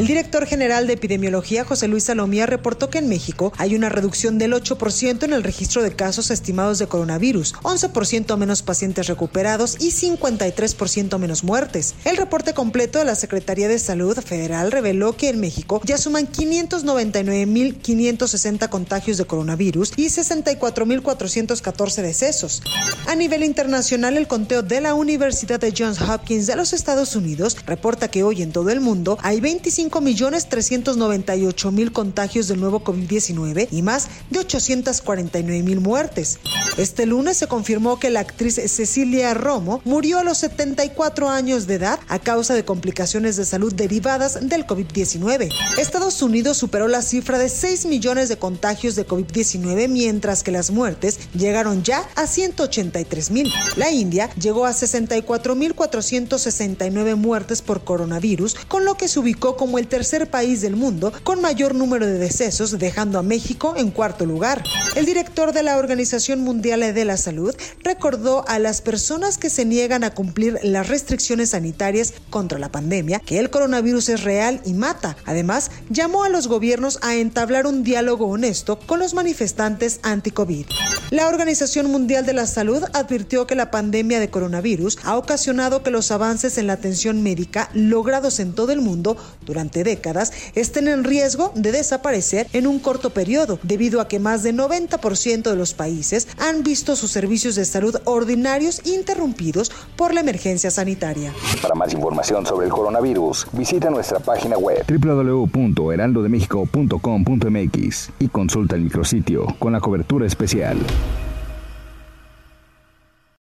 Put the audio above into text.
El director general de epidemiología, José Luis Salomía, reportó que en México hay una reducción del 8% en el registro de casos estimados de coronavirus, 11% menos pacientes recuperados y 53% menos muertes. El reporte completo de la Secretaría de Salud Federal reveló que en México ya suman 599.560 contagios de coronavirus y 64.414 decesos. A nivel internacional, el conteo de la Universidad de Johns Hopkins de los Estados Unidos reporta que hoy en todo el mundo hay 25 millones 398 mil contagios del nuevo COVID-19 y más de 849 mil muertes. Este lunes se confirmó que la actriz Cecilia Romo murió a los 74 años de edad a causa de complicaciones de salud derivadas del COVID-19. Estados Unidos superó la cifra de 6 millones de contagios de COVID-19 mientras que las muertes llegaron ya a 183 mil. La India llegó a 64 mil 469 muertes por coronavirus, con lo que se ubicó como el tercer país del mundo con mayor número de decesos, dejando a México en cuarto lugar. El director de la Organización Mundial de la Salud recordó a las personas que se niegan a cumplir las restricciones sanitarias contra la pandemia que el coronavirus es real y mata. Además, llamó a los gobiernos a entablar un diálogo honesto con los manifestantes anti-COVID. La Organización Mundial de la Salud advirtió que la pandemia de coronavirus ha ocasionado que los avances en la atención médica logrados en todo el mundo durante décadas estén en riesgo de desaparecer en un corto periodo, debido a que más del 90% de los países han visto sus servicios de salud ordinarios interrumpidos por la emergencia sanitaria. Para más información sobre el coronavirus, visita nuestra página web www.heraldodemexico.com.mx y consulta el micrositio con la cobertura especial.